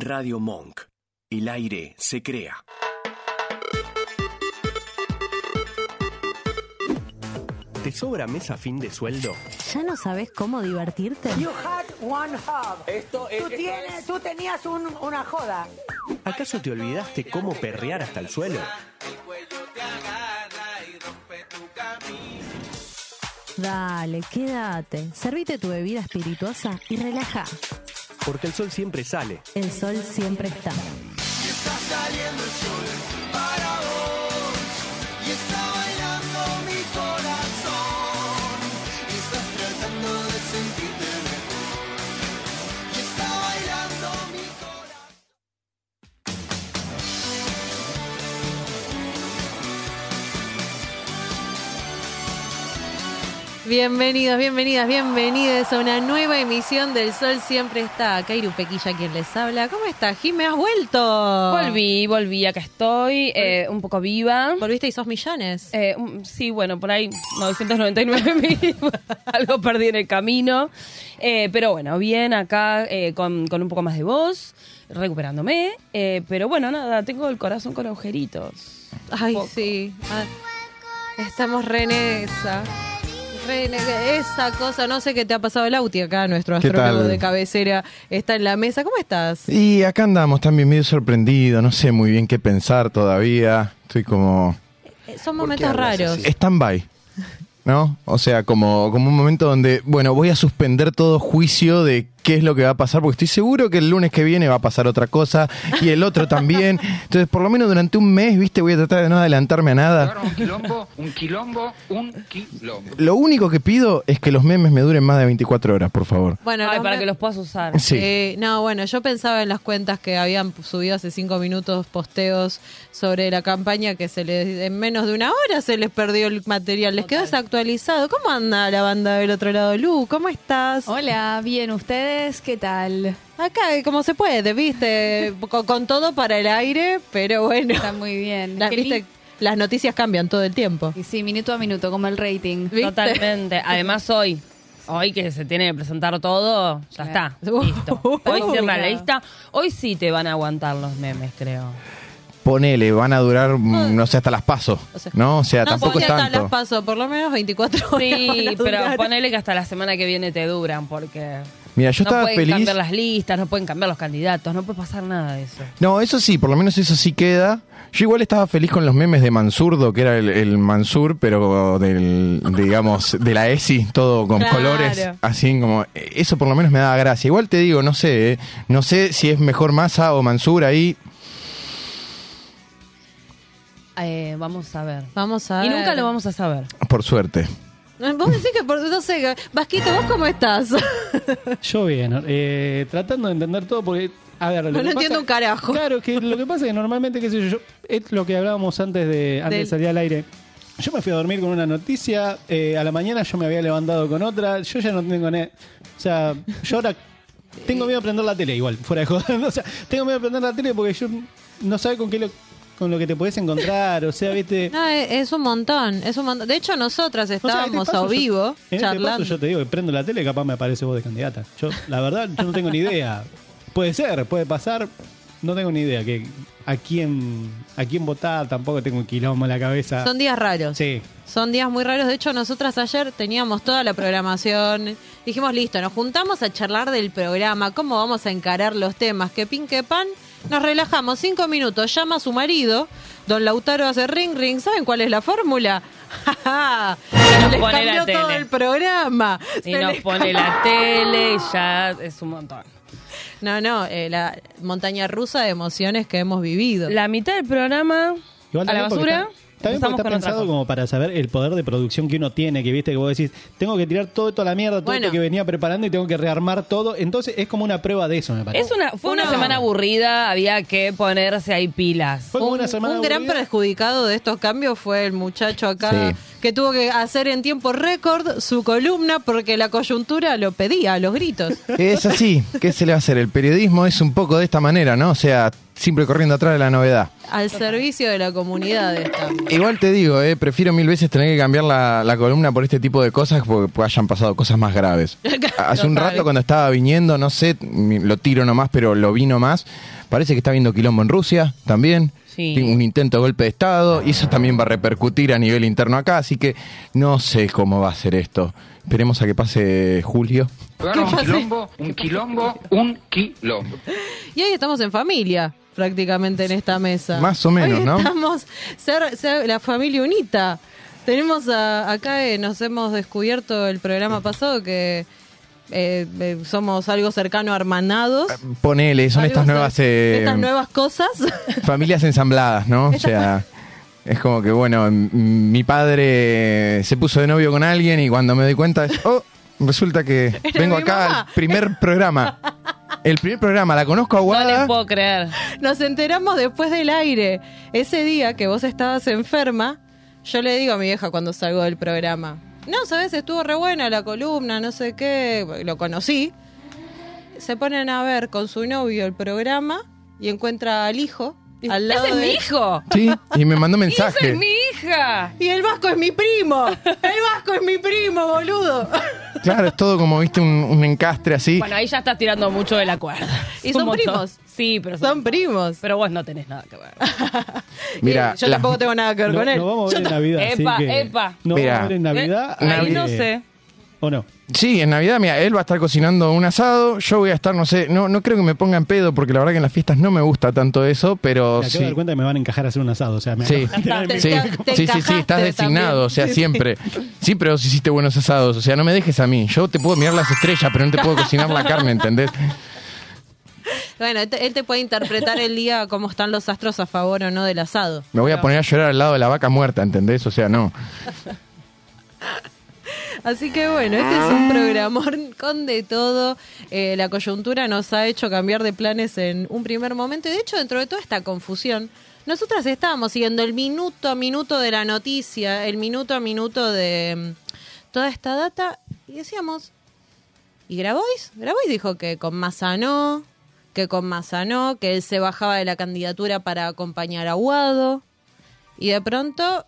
Radio Monk. El aire se crea. ¿Te sobra mes a fin de sueldo? ¿Ya no sabes cómo divertirte? You had one hub. Esto es- tú, esto tienes, es- tú tenías un- una joda. ¿Acaso te olvidaste cómo perrear hasta el suelo? Dale, quédate. Servite tu bebida espirituosa y relaja. Porque el sol siempre sale. El sol siempre está. Bienvenidos, bienvenidas, bienvenidos a una nueva emisión del Sol Siempre Está. Kairu Pequilla quien les habla. ¿Cómo estás, Jimé? ¿Has vuelto? Volví, volví, acá estoy, eh, un poco viva. ¿Volviste y sos millones? Eh, sí, bueno, por ahí 999 mil, algo perdí en el camino. Eh, pero bueno, bien acá con, con un poco más de voz, recuperándome. Eh, pero bueno, nada, tengo el corazón con agujeritos. Ay, sí. Ah, estamos re en esa. Esa cosa. No sé qué te ha pasado el Auti acá, nuestro ¿Qué astrólogo tal? de cabecera. Está en la mesa. ¿Cómo estás? Y acá andamos también medio sorprendido, no sé muy bien qué pensar todavía. Estoy como Eh, Son momentos raros. stand-by, ¿no? O sea, como, como un momento donde, bueno, voy a suspender todo juicio de qué es lo que va a pasar, porque estoy seguro que el lunes que viene va a pasar otra cosa y el otro también. Entonces, por lo menos durante un mes, ¿viste? Voy a tratar de no adelantarme a nada. un quilombo, un quilombo, un quilombo. Lo único que pido es que los memes me duren más de 24 horas, por favor. Bueno, Ay, para me- que los puedas usar. Sí. Eh, no, bueno, yo pensaba en las cuentas que habían subido hace cinco minutos posteos sobre la campaña que se les en menos de una hora se les perdió el material, les quedó desactualizado. ¿Cómo anda la banda del otro lado? Lu, ¿cómo estás? Hola, bien, ¿ustedes qué tal? Acá, como se puede, viste, con, con todo para el aire, pero bueno, Está muy bien. viste, las noticias cambian todo el tiempo. Y sí, minuto a minuto, como el rating. ¿Viste? Totalmente. Además, hoy, hoy que se tiene que presentar todo, ya está. Listo. Hoy cierra la lista. Hoy sí te van a aguantar los memes, creo. Ponele, van a durar, mm, no sé, hasta las paso, O sea, ¿no? O sea, no, tampoco es hasta tanto. las paso, por lo menos 24 horas. Sí, pero ponele que hasta la semana que viene te duran, porque Mira, yo no estaba pueden feliz. cambiar las listas, no pueden cambiar los candidatos, no puede pasar nada de eso. No, eso sí, por lo menos eso sí queda. Yo igual estaba feliz con los memes de Mansurdo, que era el, el Mansur, pero del, digamos, de la ESI, todo con Claro. colores, así como, eso por lo menos me daba gracia. Igual te digo, no sé, ¿eh? no sé si es mejor Massa o Mansur ahí. Eh, vamos a ver. Vamos a Y ver. nunca lo vamos a saber. Por suerte. Vos decís que por no sé, Vasquito, ¿vos cómo estás? Yo bien, eh, tratando de entender todo porque, a ver, lo No que pasa- entiendo un carajo. Claro, que lo que pasa es que normalmente, qué sé yo, yo, es lo que hablábamos antes de antes Del- de salir al aire. Yo me fui a dormir con una noticia, eh, a la mañana yo me había levantado con otra, yo ya no tengo... ne- O sea, yo ahora tengo miedo de prender la tele igual, fuera de joder. O sea, tengo miedo de prender la tele porque yo no sabe con qué lo, con lo que te puedes encontrar, o sea, viste... No, es, es un montón, es un montón. De hecho, nosotras O sea, estábamos este paso a yo- vivo en este charlando. paso yo te digo que prendo la tele y capaz me aparece vos de candidata. Yo, la verdad, yo no tengo ni idea. Puede ser, puede pasar. No tengo ni idea que a quién a quién votar, tampoco tengo un quilombo en la cabeza. Son días raros. Sí. Son días muy raros. De hecho, nosotras ayer teníamos toda la programación. Dijimos, listo, nos juntamos a charlar del programa, cómo vamos a encarar los temas, que pin, que pan. Nos relajamos cinco minutos, llama a su marido, don Lautaro hace ring, ring. ¿Saben cuál es la fórmula? ¡Ja, Y nos Les pone la cambió todo tele. el programa. Y Se nos les pone la tele y ya es un montón. No, no, eh, la montaña rusa de emociones que hemos vivido. La mitad del programa Igual a la también porque basura. También con está pensado como para saber el poder de producción que uno tiene, que viste que vos decís, tengo que tirar todo esto a la mierda, todo Bueno. esto que venía preparando y tengo que rearmar todo. Entonces es como una prueba de eso, me parece. Es una, fue una Una- semana aburrida, había que ponerse ahí pilas. Fue como un, una semana un gran perjudicado de estos cambios fue el muchacho acá Sí. que tuvo que hacer en tiempo récord su columna porque la coyuntura lo pedía a los gritos. Es así, ¿qué se le va a hacer? El periodismo es un poco de esta manera, ¿no? O sea, siempre corriendo atrás de la novedad. Al servicio de la comunidad estamos. Igual te digo, eh, prefiero mil veces tener que cambiar la, la columna por este tipo de cosas porque hayan pasado cosas más graves. Hace un rato cuando estaba viniendo, no sé, lo tiro nomás, pero lo vi nomás. Parece que está viendo quilombo en Rusia también. Sí. Un intento de golpe de Estado y eso también va a repercutir a nivel interno acá, así que no sé cómo va a ser esto. Esperemos a que pase julio. Bueno, un quilombo, un quilombo, un quilombo. Y hoy estamos en familia, prácticamente en esta mesa. Más o menos, Hoy ¿no? Estamos ser, ser la familia unita. Tenemos a- acá, eh, nos hemos descubierto el programa pasado que eh, eh, somos algo cercano a hermanados. Ponele, son estas nuevas eh, estas nuevas cosas. familias ensambladas, ¿no? O sea, es como que, bueno, mi padre se puso de novio con alguien y cuando me doy cuenta es, oh, resulta que vengo acá mamá. al primer programa. El primer programa, la conozco a No les puedo creer. Nos enteramos después del aire. Ese día que vos estabas enferma, yo le digo a mi vieja cuando salgo del programa, no, sabes, estuvo re buena la columna, no sé qué, lo conocí. Se ponen a ver con su novio el programa y encuentra al hijo al lado ¡Ese es de mi hijo! Sí, y me mandó ¡Esa mensaje. es mi hija! Y el Vasco es mi primo. El Vasco es mi primo, boludo. Claro, es todo como, viste, un, un encastre así. Bueno, ahí ya estás tirando mucho de la cuerda. Y son primos. Sí, pero son, Son primos. Pero vos no tenés nada que ver. Mira, Y yo la- tampoco tengo nada que ver No, con él. nos vamos a ver Yo en Navidad. así Epa, que- epa. Nos Mira. vamos a ver en Navidad. Eh, ahí eh, no sé. ¿O no? Sí, en Navidad, mira, él va a estar cocinando un asado, yo voy a estar, no sé, no, no creo que me ponga en pedo porque la verdad que en las fiestas no me gusta tanto eso, pero Me acabo sí. de dar cuenta que me van a encajar a hacer un asado. O sea, me Sí, sí, te sí, sí, estás designado, también. o sea, Sí, sí. siempre. Siempre vos hiciste buenos asados, o sea, no me dejes a mí. Yo te puedo mirar las estrellas, pero no te puedo cocinar la carne, ¿entendés? Bueno, él te, puede interpretar el día cómo están los astros a favor o no del asado. Me voy a poner a llorar al lado de la vaca muerta, ¿entendés? O sea, no. Así que bueno, este es un programón con de todo. Eh, la coyuntura nos ha hecho cambiar de planes en un primer momento. Y de hecho, dentro de toda esta confusión, nosotras estábamos siguiendo el minuto a minuto de la noticia, el minuto a minuto de mm, toda esta data. Y decíamos, ¿y Grabois? Grabois dijo que con Massa no, que con Massa no, que él se bajaba de la candidatura para acompañar a Guado. Y de pronto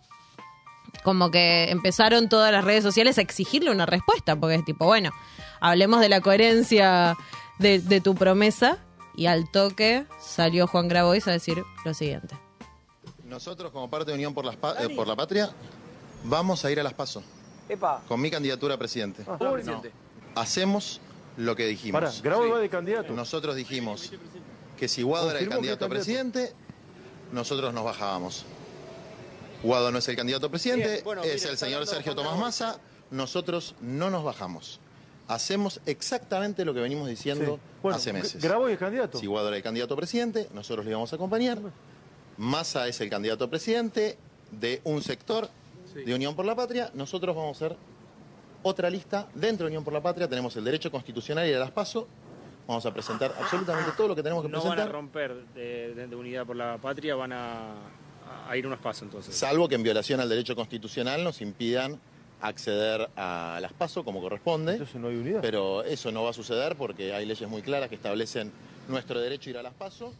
como que empezaron todas las redes sociales a exigirle una respuesta, porque es tipo, bueno, hablemos de la coherencia de, de tu promesa, y al toque salió Juan Grabois a decir lo siguiente. Nosotros, como parte de Unión por, las Pa- eh, por la Patria, vamos a ir a las PASO con mi candidatura a presidente. No. Hacemos lo que dijimos. Grabo va de candidato. Nosotros dijimos que si Guado era el candidato a candidato. presidente, nosotros nos bajábamos. Guado no es el candidato a presidente, Bien, bueno, es mire, el señor Sergio Tomás. Massa, nosotros no nos bajamos. Hacemos exactamente lo que venimos diciendo Sí. Bueno, hace meses. Grabo es candidato. Si Guado era el candidato a presidente, nosotros le íbamos a acompañar. Massa es el candidato a presidente de un sector de Unión por la Patria. Nosotros vamos a ser otra lista dentro de Unión por la Patria. Tenemos el derecho constitucional y ir a las paso. Vamos a presentar absolutamente todo lo que tenemos que No van a presentar. romper de, de- de unidad por la patria, van a, a ir unos pasos entonces. Salvo que en violación al derecho constitucional nos impidan acceder a las paso como corresponde. Entonces no hay unidad. Pero eso no va a suceder porque hay leyes muy claras que establecen nuestro derecho a ir a las paso.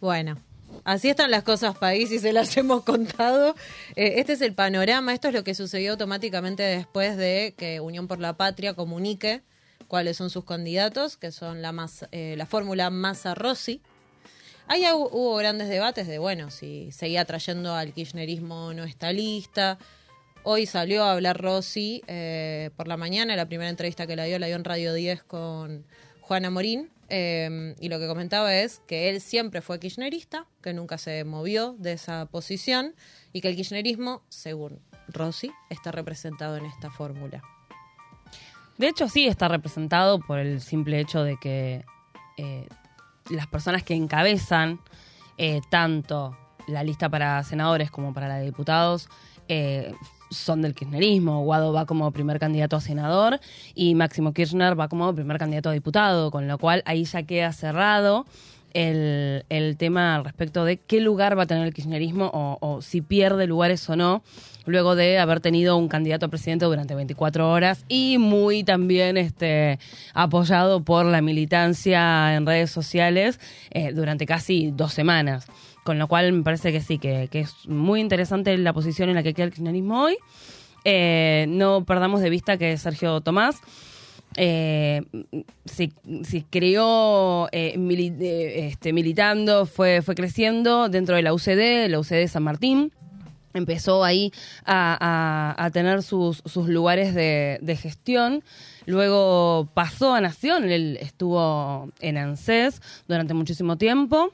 Bueno, así están las cosas, país, y se las hemos contado. Eh, este es el panorama, esto es lo que sucedió automáticamente después de que Unión por la Patria comunique cuáles son sus candidatos, que son la, Massa- eh, la fórmula Massa-Rossi. Ahí hu- hubo grandes debates de, bueno, si seguía trayendo al kirchnerismo no está lista. Hoy salió a hablar Rossi eh, por la mañana, la primera entrevista que la dio, la dio en Radio 10 con Juana Morín. Eh, y lo que comentaba es que él siempre fue kirchnerista, que nunca se movió de esa posición y que el kirchnerismo, según Rossi, está representado en esta fórmula. De hecho, sí está representado por el simple hecho de que eh, las personas que encabezan eh, tanto la lista para senadores como para la de diputados eh, son del kirchnerismo. Guado va como primer candidato a senador y Máximo Kirchner va como primer candidato a diputado, con lo cual ahí ya queda cerrado el, el tema respecto de qué lugar va a tener el kirchnerismo o, o si pierde lugares o no, luego de haber tenido un candidato a presidente durante 24 horas y muy también este, apoyado por la militancia en redes sociales eh, durante casi dos semanas. Con lo cual me parece que sí, que, que es muy interesante la posición en la que queda el kirchnerismo hoy. Eh, no perdamos de vista que Sergio Tomás eh, se, se creó eh, eh, este, militando, fue, fue creciendo dentro de la UCD, la UCD San Martín. Empezó ahí a, a- tener sus, sus lugares de gestión. Luego pasó a Nación, él estuvo en ANSES durante muchísimo tiempo.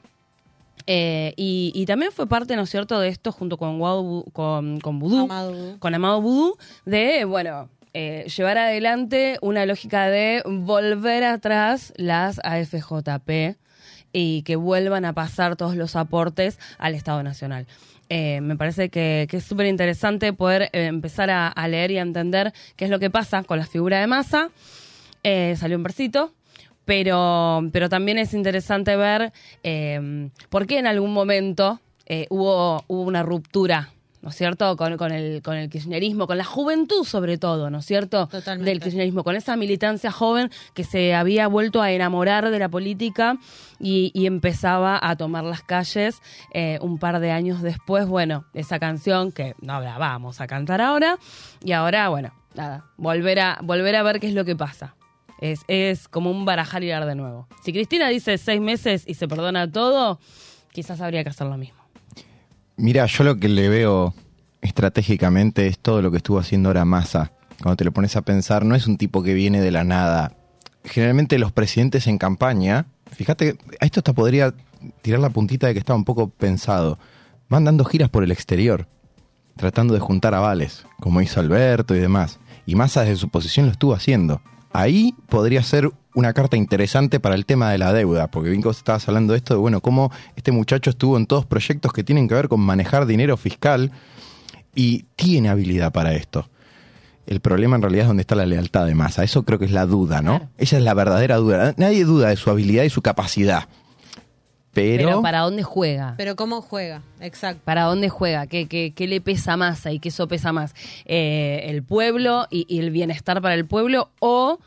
Eh, y, y también fue parte, ¿no es cierto?, de esto junto con, Guau- con, con Vudú, Amado con Amado Vudú, de, bueno, eh, llevar adelante una lógica de volver atrás las AFJP y que vuelvan a pasar todos los aportes al Estado Nacional. Eh, me parece que, que es súper interesante poder eh, empezar a, a leer y a entender qué es lo que pasa con la figura de masa. Salió un versito, pero, pero también es interesante ver eh, por qué en algún momento eh, hubo, hubo una ruptura, ¿no es cierto?, con, con, el, con el kirchnerismo, con la juventud sobre todo, ¿no es cierto?, Totalmente. del kirchnerismo, con esa militancia joven que se había vuelto a enamorar de la política y, y empezaba a tomar las calles eh, un par de años después, bueno, esa canción que no la vamos a cantar ahora, y ahora, bueno, nada, volver a, volver a ver qué es lo que pasa. Es, es como un barajar y dar de nuevo. Si Cristina dice seis meses y se perdona todo, quizás habría que hacer lo mismo. Mira, yo lo que le veo estratégicamente es todo lo que estuvo haciendo ahora Massa. Cuando te lo pones a pensar, no es un tipo que viene de la nada. Generalmente los presidentes en campaña, fíjate, a esto hasta podría tirar la puntita de que estaba un poco pensado. Van dando giras por el exterior, tratando de juntar avales, como hizo Alberto y demás. Y Massa desde su posición lo estuvo haciendo. Ahí podría ser una carta interesante para el tema de la deuda, porque bien que vos estabas hablando de esto, de bueno, cómo este muchacho estuvo en todos proyectos que tienen que ver con manejar dinero fiscal y tiene habilidad para esto. El problema en realidad es donde está la lealtad de Massa. Eso creo que es la duda, ¿no? Esa es la verdadera duda. Nadie duda de su habilidad y su capacidad. Pero, Pero ¿para dónde juega? Pero cómo juega, exacto. ¿Para dónde juega? ¿Qué, qué, qué le pesa más y qué eso pesa más? Eh, ¿El pueblo y, y el bienestar para el pueblo o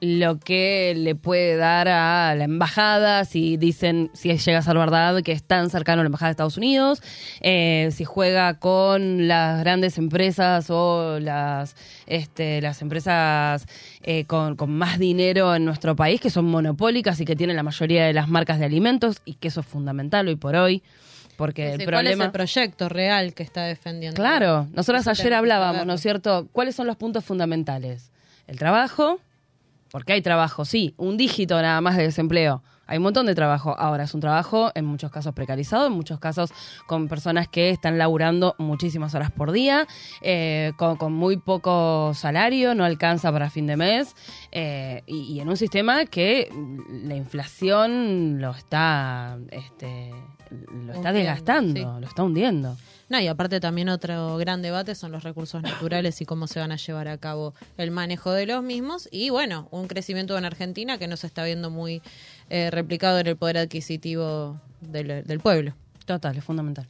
lo que le puede dar a la embajada si dicen, si llega a ser verdad que es tan cercano a la embajada de Estados Unidos, eh, si juega con las grandes empresas o las, este, las empresas eh, con, con más dinero en nuestro país que son monopólicas y que tienen la mayoría de las marcas de alimentos y que eso es fundamental hoy por hoy. Porque el Sí, ¿Cuál es problema... el proyecto real que está defendiendo? Claro, nosotros Eso ayer hablábamos. ¿no es cierto? ¿Cuáles son los puntos fundamentales? El trabajo, porque hay trabajo, sí, un dígito nada más de desempleo. Hay un montón de trabajo. Ahora es un trabajo en muchos casos precarizado, en muchos casos con personas que están laburando muchísimas horas por día, eh, con, con muy poco salario, no alcanza para fin de mes, eh, y, y en un sistema que la inflación lo está, este, lo está Hundiendo, desgastando, sí. lo está hundiendo. No, y aparte también otro gran debate son los recursos naturales y cómo se van a llevar a cabo el manejo de los mismos. Y bueno, un crecimiento en Argentina que no se está viendo muy eh, replicado en el poder adquisitivo del, del pueblo. Total, es fundamental.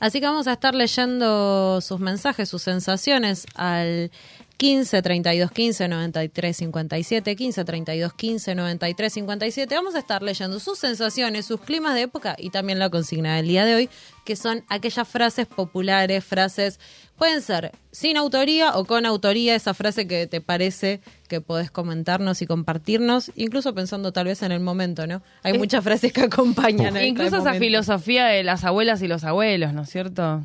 Así que vamos a estar leyendo sus mensajes, sus sensaciones al 15 32 15 93 57, 15 32 15 93 57. Vamos a estar leyendo sus sensaciones, sus climas de época y también la consigna del día de hoy, que son aquellas frases populares, frases, pueden ser sin autoría o con autoría, esa frase que te parece que podés comentarnos y compartirnos, incluso pensando tal vez en el momento, ¿no? Hay muchas frases que acompañan a este Incluso esa momento. filosofía de las abuelas y los abuelos, ¿no es cierto?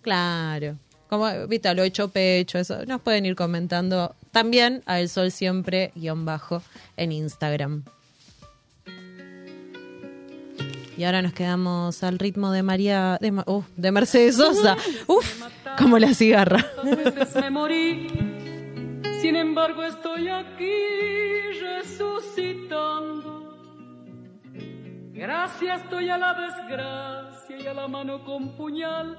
Claro. Como, lo hecho pecho, eso. Nos pueden ir comentando también a El Sol Siempre, guion bajo, en Instagram. Y ahora nos quedamos al ritmo de María, de, uh, de Mercedes Sosa. Uf, como la cigarra. veces me morí, sin embargo estoy aquí resucitando. Gracias estoy a la desgracia y a la mano con puñal,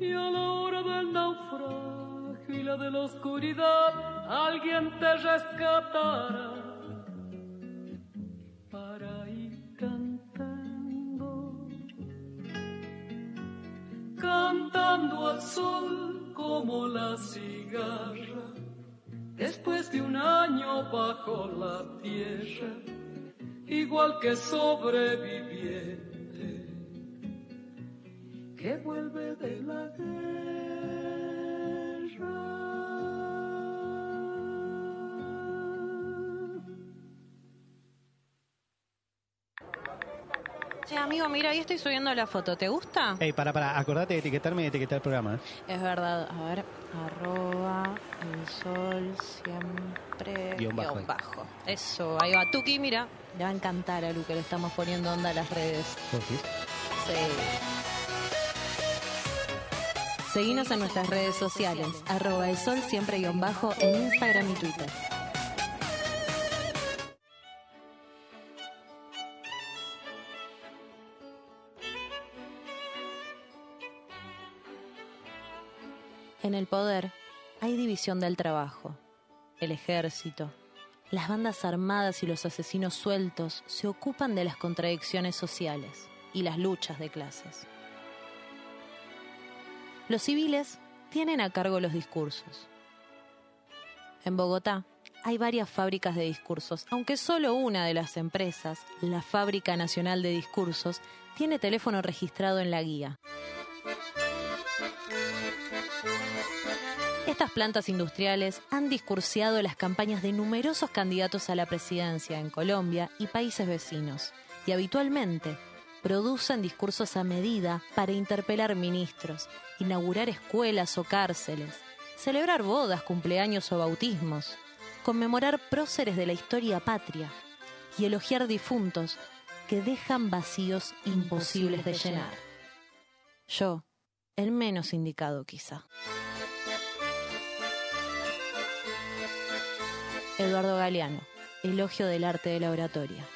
Y a la hora del naufragio y la de la oscuridad, alguien te rescatará. Para ir cantando, cantando al sol como la cigarra, después de un año bajo la tierra, igual que sobreviviente que vuelve de la guerra. Che, amigo, mira, ahí estoy subiendo la foto. ¿Te gusta? Ey, para, para, acordate de etiquetarme y etiquetar el programa. ¿eh? Es verdad. A ver, arroba el sol siempre Guión bajo. Eso, ahí va. Tuki, mira. Le va a encantar a Lu que le estamos poniendo onda a las redes. Sí. Seguinos en nuestras redes sociales, arroba el sol siempre guion bajo en Instagram y Twitter. En el poder hay división del trabajo. El ejército, las bandas armadas y los asesinos sueltos se ocupan de las contradicciones sociales y las luchas de clases. Los civiles tienen a cargo los discursos. En Bogotá hay varias fábricas de discursos, aunque solo una de las empresas, la Fábrica Nacional de Discursos, tiene teléfono registrado en la guía. Estas plantas industriales han discursiado las campañas de numerosos candidatos a la presidencia en Colombia y países vecinos, y habitualmente producen discursos a medida para interpelar ministros, inaugurar escuelas o cárceles, celebrar bodas, cumpleaños o bautismos, conmemorar próceres de la historia patria y elogiar difuntos que dejan vacíos imposibles de llenar. Yo, el menos indicado quizá. Eduardo Galeano, Elogio del arte de la oratoria.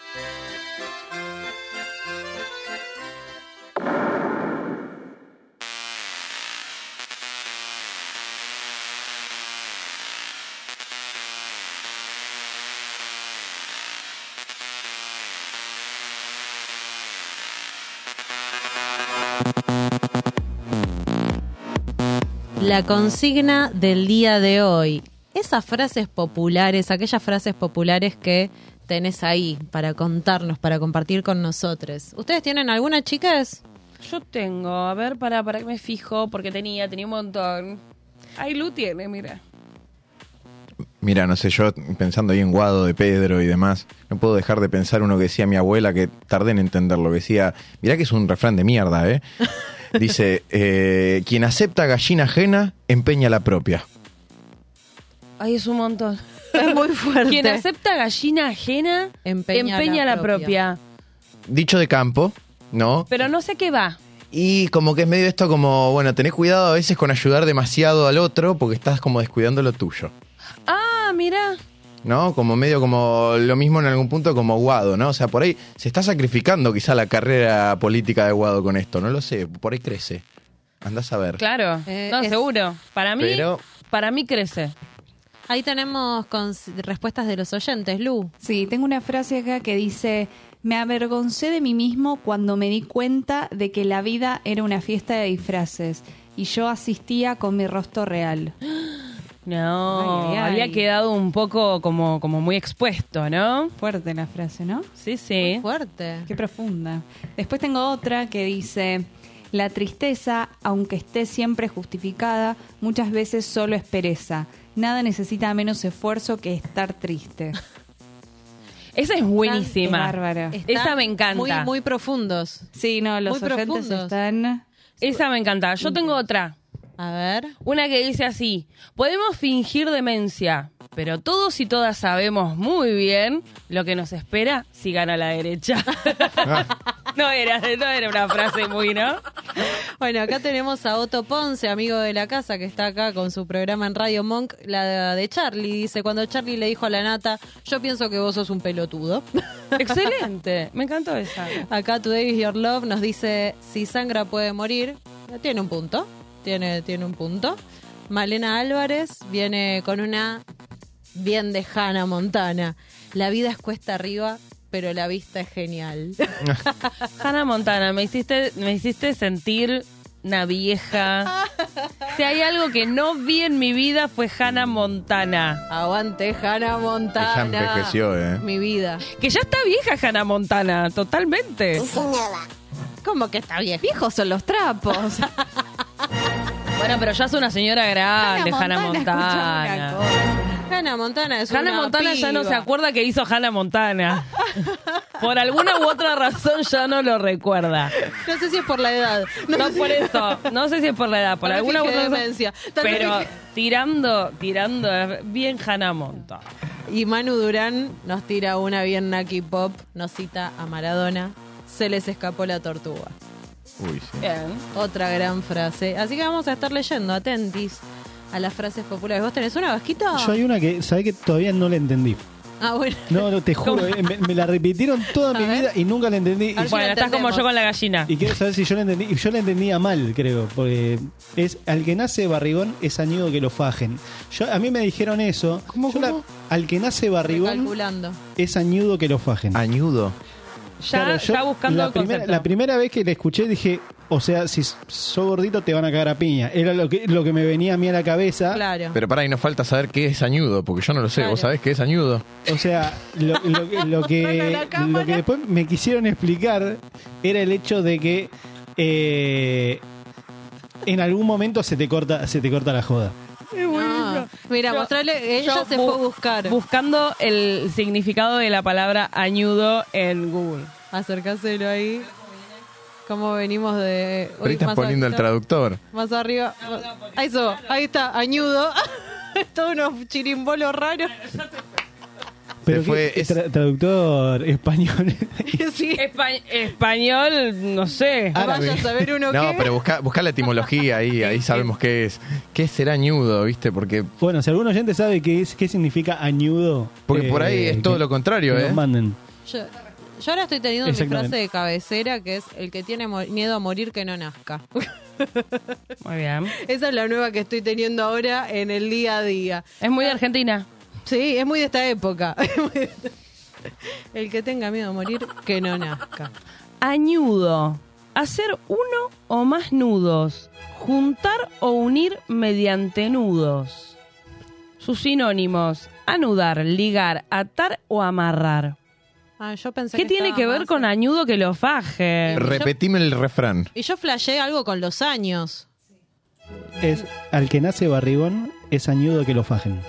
La consigna del día de hoy. Esas frases populares, aquellas frases populares que tenés ahí para contarnos, para compartir con nosotros. ¿Ustedes tienen alguna, chicas? Yo tengo, a ver, para, para que me fijo, porque tenía, tenía un montón. Ahí Lu tiene, mira. Mira, no sé, yo pensando ahí en Guado de Pedro y demás, no puedo dejar de pensar uno que decía mi abuela, que tardé en entenderlo, que decía, mirá que es un refrán de mierda, ¿eh? Dice, eh, quien acepta gallina ajena, empeña la propia. Ay, es un montón. Es muy fuerte. Quien acepta gallina ajena, Empeña empeña, la la, propia. propia. Dicho de campo, ¿no? Pero no sé qué va. Y como que es medio esto como, bueno, tenés cuidado a veces con ayudar demasiado al otro porque estás como descuidando lo tuyo. Ah, mira. ¿No? Como medio como lo mismo en algún punto como Guado, ¿no? O sea, por ahí se está sacrificando quizá la carrera política de Guado con esto, no lo sé, por ahí crece. Andás a ver. Claro, Eh, no, es- seguro. Para mí, Pero- para mí crece. Ahí tenemos respuestas de los oyentes, Lu. Sí, tengo una frase acá que dice, me avergoncé de mí mismo cuando me di cuenta de que la vida era una fiesta de disfraces y yo asistía con mi rostro real. No, Ay, ay, ay. había quedado un poco como, como muy expuesto, ¿no? Fuerte la frase, ¿no? Sí, sí. Fuerte. Qué profunda. Después tengo otra que dice, la tristeza, aunque esté siempre justificada, muchas veces solo es pereza. Nada necesita menos esfuerzo que estar triste. Esa es buenísima. Bárbara. Esa me encanta. Muy, muy profundos. Sí, no, los Muy oyentes profundos. están... Esa me encanta. Yo tengo otra. A ver. Una que dice así, podemos fingir demencia, pero todos y todas sabemos muy bien lo que nos espera si gana la derecha. no, era, no era una frase muy, ¿no? Bueno, acá tenemos a Otto Ponce, amigo de la casa, que está acá con su programa en Radio Monk, la de Charlie. Dice, cuando Charlie le dijo a la nata, yo pienso que vos sos un pelotudo. Excelente, me encantó esa. Acá Today is Your Love nos dice, si sangra puede morir. Tiene un punto, tiene, tiene un punto. Malena Álvarez viene con una bien de Hannah Montana. La vida es cuesta arriba, pero la vista es genial. Hannah Montana, me hiciste, me hiciste sentir una vieja. Si hay algo que no vi en mi vida fue Hannah Montana. Aguante Hannah Montana. Ella envejeció, ¿eh? Mi vida. Que ya está vieja Hannah Montana, totalmente. ¿Cómo que está vieja? Viejos son los trapos. Bueno, pero ya es una señora grande, Hannah Montana. Hannah Montana es Hannah una Montana ya no se acuerda que hizo Hannah Montana. Por alguna u otra razón ya no lo recuerda. No sé si es por la edad. No por eso, no sé si es por la edad, por alguna u otra razón. Pero fije- tirando, tirando bien Hannah Montana. Y Manu Durán nos tira una bien Naki Pop, nos cita a Maradona. Se les escapó la tortuga. Uy, sí. Bien. Otra gran frase. Así que vamos a estar leyendo, atentis, a las frases populares. ¿Vos tenés una vasquita? Yo hay una que, ¿sabés que todavía no la entendí? Ah, bueno. No, no, te juro, eh, me, me la repitieron toda mi ver. vida y nunca la entendí. Y, si Bueno, la estás como yo con la gallina. y quiero saber si yo la entendí. Y yo la entendía mal, creo. Porque es al que nace barrigón es añudo que lo fajen. Yo, a mí me dijeron eso. Yo la- al que nace barrigón es añudo que lo fajen. Añudo. Ya, Claro, yo ya buscando la el primera, concepto. la primera vez que la escuché dije, o sea, si sos gordito te van a cagar a piña. Era lo que, lo que me venía a mí a la cabeza. Claro. Pero para ahí nos falta saber qué es añudo, porque yo no lo sé. Claro. ¿Vos sabés qué es añudo? O sea, lo, lo que- lo que, lo que después me quisieron explicar era el hecho de que eh, en algún momento se te corta, se te corta la joda. No. Mira, Yo- mostrarle, ella yo se bu- fue a buscar. Buscando el significado de la palabra añudo en Google. Acércaselo ahí. ¿Cómo venimos de. Pero ahí estás más poniendo el traductor. Más arriba. Ahí, eso, ahí está, añudo. Todos unos chirimbolos raros. Pero Se fue- ¿qué- es- tra- traductor español. sí. Espa- español, no sé. Árabe. Vaya a saber uno No, qué. pero busca, busca la etimología ahí, ahí sabemos qué es. ¿Qué será añudo, viste? Porque, bueno, si algún oyente sabe qué es, qué significa añudo. porque por ahí eh, es todo que- lo contrario, que ¿eh? nos manden. Yo, yo ahora estoy teniendo mi frase de cabecera que es: el que tiene miedo a morir que no nazca. Muy bien. Esa es la nueva que estoy teniendo ahora en el día a día. Es muy de Argentina. Sí, es muy de esta época. El que tenga miedo a morir, que no nazca. Añudo. Hacer uno o más nudos. Juntar o unir mediante nudos. Sus sinónimos. Anudar, ligar, atar o amarrar. Ah, yo pensé ¿Qué que tiene que ver más- con añudo que lo faje? Repetime el refrán. Y yo flashé algo con los años. Es al que nace barrigón es añudo que lo fajen.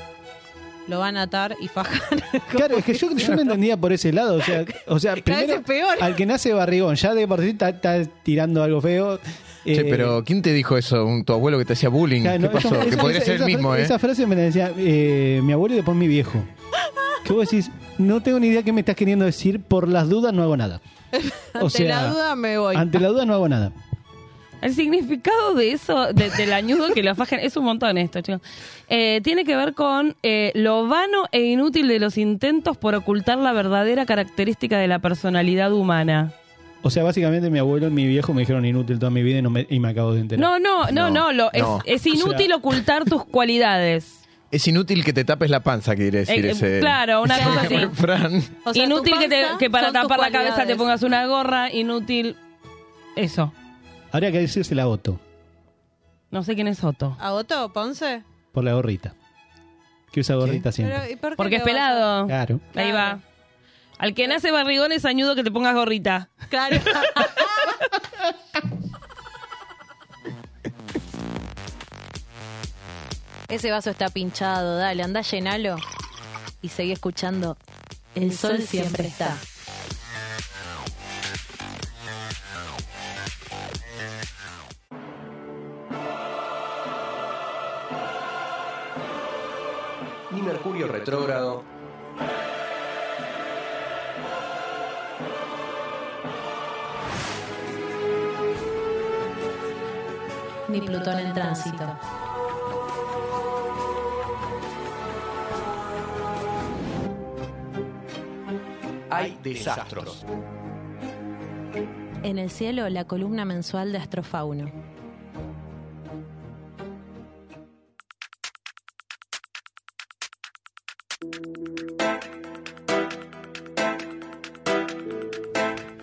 Lo van a atar y fajan. Claro, es que yo, yo no entendía por ese lado. O sea, o sea primero, peor. al que nace barrigón, ya de por sí está, está tirando algo feo. Che, Eh, pero ¿quién te dijo eso? ¿Un- ¿Tu abuelo que te hacía bullying? claro, ¿Qué no, pasó? esa- que podría esa- ser el mismo, frase- ¿eh? Esa frase me la decía eh, mi abuelo y después mi viejo. Que vos decís, no tengo ni idea qué me estás queriendo decir, por las dudas no hago nada. Ante la duda me voy. Ante la duda no hago nada. El significado de eso, de- del añudo que lo fajen, es un montón esto, chicos. Eh, tiene que ver con eh, lo vano e inútil de los intentos por ocultar la verdadera característica de la personalidad humana. O sea, básicamente mi abuelo y mi viejo me dijeron inútil toda mi vida y, no me, y me acabo de enterar. No, no, no, no, lo- es- no. Es, inútil O sea- ocultar tus cualidades. Es inútil que te tapes la panza, quiere decir Eh, ese. claro, una cosa así. refrán. O sea, inútil que, te- que para tapar la cabeza te pongas una gorra, inútil. Eso. Habría que decirse la Otto, No sé quién es Otto. ¿A Otto Ponce? por la gorrita. Que usa gorrita siempre. Pero, ¿y por qué Porque es le vas a- pelado. Claro. Ahí va. Al que nace barrigón es añudo que te pongas gorrita. Claro. Ese vaso está pinchado, dale, anda llenalo y seguí escuchando. El sol siempre está. Hay desastros. En el cielo, la columna mensual de Astrofauno.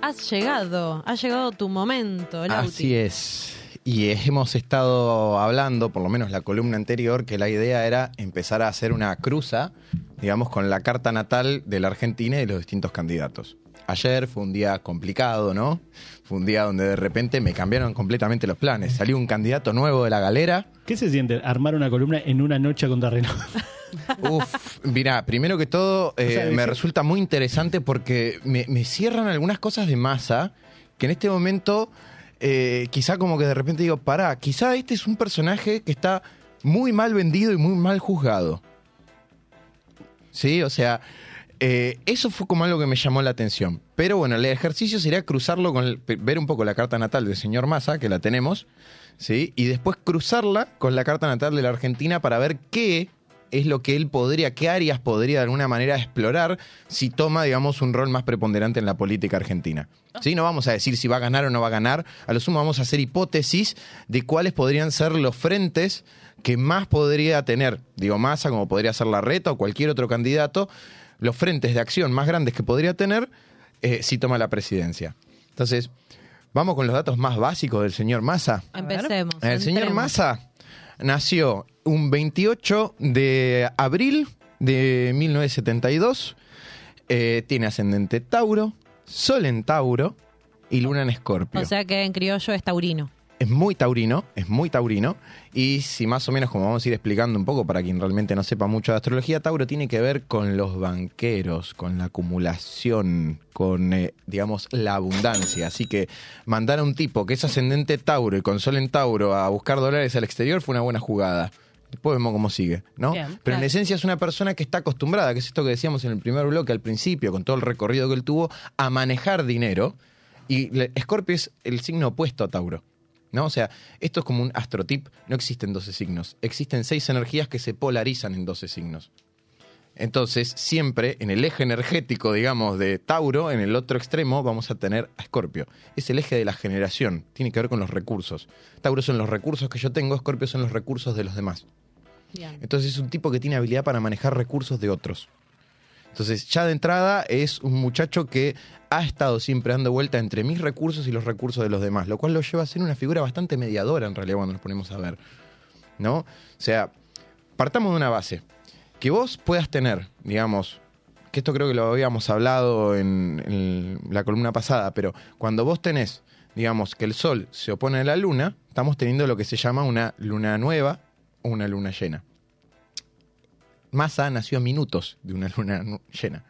Has llegado, ha llegado tu momento, Lauti. Así es. Y hemos estado hablando, por lo menos la columna anterior, que la idea era empezar a hacer una cruza, digamos, con la carta natal de la Argentina y de los distintos candidatos. Ayer fue un día complicado, ¿no? Fue un día donde de repente me cambiaron completamente los planes. Salió un candidato nuevo de la galera. ¿Qué se siente armar una columna en una noche contra reloj? Uf, mira, primero que todo, eh, O sea, me resulta muy interesante porque me, me cierran algunas cosas de masa que en este momento eh, quizá como que de repente digo, pará, quizá este es un personaje que está muy mal vendido y muy mal juzgado. Sí, o sea, eh, eso fue como algo que me llamó la atención. Pero bueno, el ejercicio sería cruzarlo con, el- ver un poco la carta natal del señor Massa, que la tenemos, ¿sí? Y después cruzarla con la carta natal de la Argentina para ver qué es lo que él podría, qué áreas podría de alguna manera explorar si toma, digamos, un rol más preponderante en la política argentina. ¿Sí? No vamos a decir si va a ganar o no va a ganar, a lo sumo vamos a hacer hipótesis de cuáles podrían ser los frentes que más podría tener, digo, Massa, como podría ser Larreta o cualquier otro candidato, los frentes de acción más grandes que podría tener eh, si toma la presidencia. Entonces, vamos con los datos más básicos del señor Massa. Empecemos. El señor entremos. Massa nació un 28 de abril de 1972. Eh, tiene ascendente Tauro, Sol en Tauro y Luna en Escorpio. O sea que en criollo es taurino. Es muy taurino, es muy taurino. Y si más o menos, como vamos a ir explicando un poco para quien realmente no sepa mucho de astrología, Tauro tiene que ver con los banqueros, con la acumulación, con, eh, digamos, la abundancia. Así que mandar a un tipo que es ascendente Tauro y con sol en Tauro a buscar dólares al exterior fue una buena jugada. Después vemos cómo sigue, ¿no? Bien, Pero en esencia es una persona que está acostumbrada, que es esto que decíamos en el primer bloque al principio, con todo el recorrido que él tuvo, a manejar dinero. Y Escorpio es el signo opuesto a Tauro. ¿No? O sea, esto es como un astrotip. No existen 12 signos. Existen seis energías que se polarizan en 12 signos. Entonces, siempre en el eje energético, digamos, de Tauro, en el otro extremo, vamos a tener a Escorpio. Es el eje de la generación. Tiene que ver con los recursos. Tauro son los recursos que yo tengo, Escorpio son los recursos de los demás. Bien. Entonces es un tipo que tiene habilidad para manejar recursos de otros. Entonces, ya de entrada es un muchacho que ha estado siempre dando vuelta entre mis recursos y los recursos de los demás, lo cual lo lleva a ser una figura bastante mediadora en realidad cuando nos ponemos a ver. ¿No? O sea, partamos de una base. Que vos puedas tener, digamos, que esto creo que lo habíamos hablado en, en la columna pasada, pero cuando vos tenés, digamos, que el Sol se opone a la Luna, estamos teniendo lo que se llama una luna nueva o una luna llena. Massa nació a minutos de una luna llena,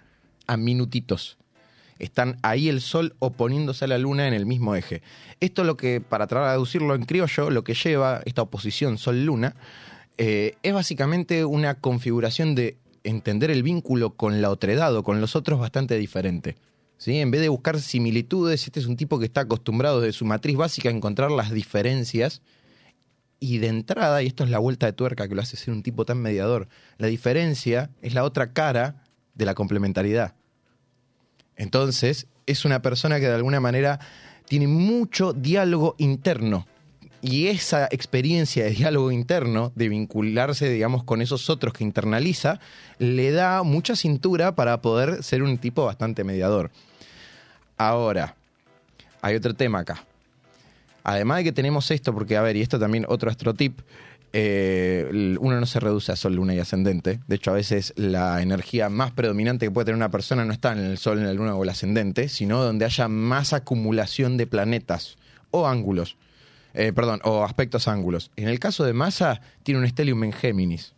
a minutitos. Están ahí el Sol oponiéndose a la Luna en el mismo eje. Esto lo que, para traducirlo en criollo, lo que lleva esta oposición Sol-Luna eh, es básicamente una configuración de entender el vínculo con la otredad o con los otros bastante diferente. ¿sí? En vez de buscar similitudes, este es un tipo que está acostumbrado desde su matriz básica a encontrar las diferencias. Y de entrada, y esto es la vuelta de tuerca que lo hace ser un tipo tan mediador, la diferencia es la otra cara de la complementariedad. Entonces, es una persona que de alguna manera tiene mucho diálogo interno. Y esa experiencia de diálogo interno, de vincularse, digamos, con esos otros que internaliza, le da mucha cintura para poder ser un tipo bastante mediador. Ahora, hay otro tema acá. Además de que tenemos esto, porque, a ver, y esto también otro astrotip, eh, uno no se reduce a Sol, Luna y Ascendente. De hecho, a veces la energía más predominante que puede tener una persona no está en el Sol, en la Luna o el Ascendente, sino donde haya más acumulación de planetas o ángulos. Eh, perdón, o aspectos ángulos. En el caso de Massa, tiene un estelium en Géminis.